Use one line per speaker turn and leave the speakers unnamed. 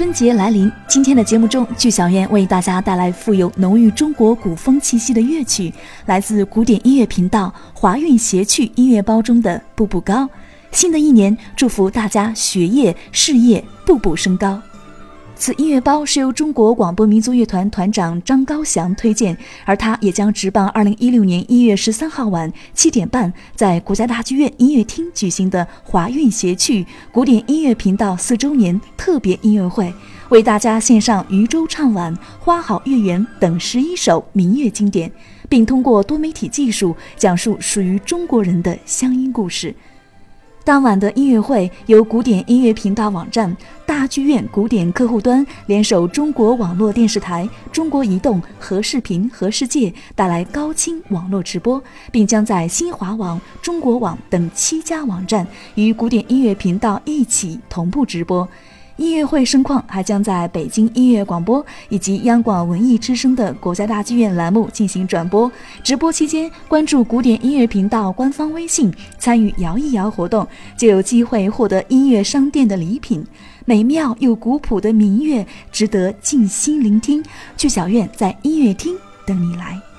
春节来临，今天的节目中，剧小燕为大家带来富有浓郁中国古风气息的乐曲，来自古典音乐频道华韵谐趣音乐包中的《步步高》。新的一年，祝福大家学业事业步步升高。此音乐包是由中国广播民族乐团团长张高翔推荐，而他也将直棒二零一六年一月十三号晚七点半在国家大剧院音乐厅举行的华韵谐趣古典音乐频道四周年特别音乐会，为大家献上渔舟唱晚、花好月圆等十一首民乐经典，并通过多媒体技术讲述属于中国人的乡音故事。当晚的音乐会由古典音乐频道网站、大剧院古典客户端联手中国网络电视台、中国移动和视频和世界带来高清网络直播，并将在新华网、中国网等七家网站与古典音乐频道一起同步直播。音乐会盛况还将在北京音乐广播以及央广文艺之声的国家大剧院栏目进行转播。直播期间，关注古典音乐频道官方微信，参与摇一摇活动，就有机会获得音乐商店的礼品。美妙又古朴的民乐，值得静心聆听。剧小院在音乐厅等你来。